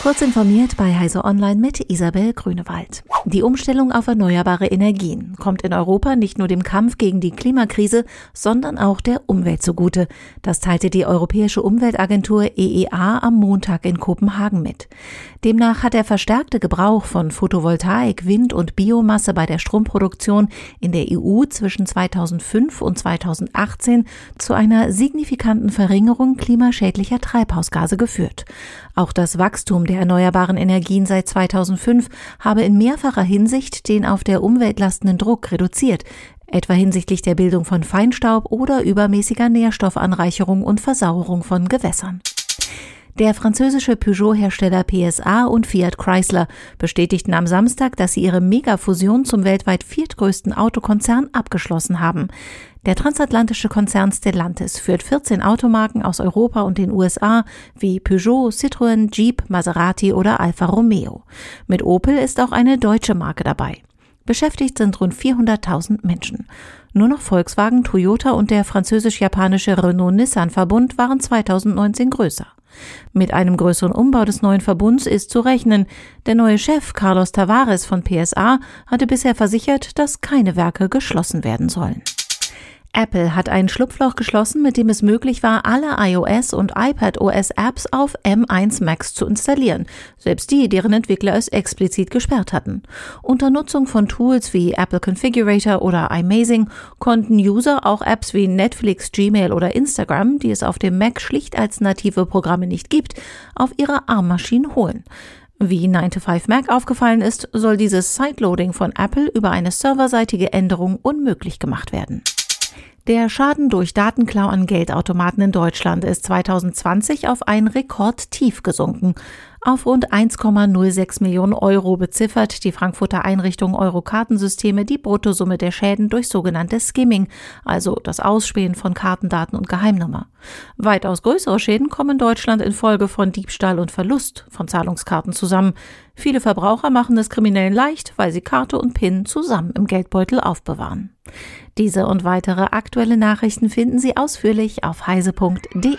Kurz informiert bei Heise Online mit Isabel Grünewald. Die Umstellung auf erneuerbare Energien kommt in Europa nicht nur dem Kampf gegen die Klimakrise, sondern auch der Umwelt zugute. Das teilte die Europäische Umweltagentur EEA am Montag in Kopenhagen mit. Demnach hat der verstärkte Gebrauch von Photovoltaik, Wind und Biomasse bei der Stromproduktion in der EU zwischen 2005 und 2018 zu einer signifikanten Verringerung klimaschädlicher Treibhausgase geführt. Auch das Wachstum der erneuerbaren Energien seit 2005 habe in mehrfacher Hinsicht den auf der Umwelt lastenden Druck reduziert, etwa hinsichtlich der Bildung von Feinstaub oder übermäßiger Nährstoffanreicherung und Versauerung von Gewässern. Der französische Peugeot-Hersteller PSA und Fiat Chrysler bestätigten am Samstag, dass sie ihre Megafusion zum weltweit viertgrößten Autokonzern abgeschlossen haben. Der transatlantische Konzern Stellantis führt 14 Automarken aus Europa und den USA wie Peugeot, Citroën, Jeep, Maserati oder Alfa Romeo. Mit Opel ist auch eine deutsche Marke dabei. Beschäftigt sind rund 400.000 Menschen. Nur noch Volkswagen, Toyota und der französisch-japanische Renault-Nissan-Verbund waren 2019 größer. Mit einem größeren Umbau des neuen Verbunds ist zu rechnen. Der neue Chef Carlos Tavares von PSA hatte bisher versichert, dass keine Werke geschlossen werden sollen. Apple hat ein Schlupfloch geschlossen, mit dem es möglich war, alle iOS und iPadOS Apps auf M1 Max zu installieren, selbst die, deren Entwickler es explizit gesperrt hatten. Unter Nutzung von Tools wie Apple Configurator oder iMazing konnten User auch Apps wie Netflix, Gmail oder Instagram, die es auf dem Mac schlicht als native Programme nicht gibt, auf ihre ARM-Maschinen holen. Wie 9to5Mac aufgefallen ist, soll dieses Sideloading von Apple über eine serverseitige Änderung unmöglich gemacht werden. Der Schaden durch Datenklau an Geldautomaten in Deutschland ist 2020 auf ein Rekordtief gesunken. Auf rund 1,06 Millionen Euro beziffert die Frankfurter Einrichtung Euro-Kartensysteme die Bruttosumme der Schäden durch sogenanntes Skimming, also das Ausspähen von Kartendaten und Geheimnummer. Weitaus größere Schäden kommen Deutschland infolge von Diebstahl und Verlust von Zahlungskarten zusammen. Viele Verbraucher machen es Kriminellen leicht, weil sie Karte und PIN zusammen im Geldbeutel aufbewahren. Diese und weitere aktuelle Nachrichten finden Sie ausführlich auf heise.de.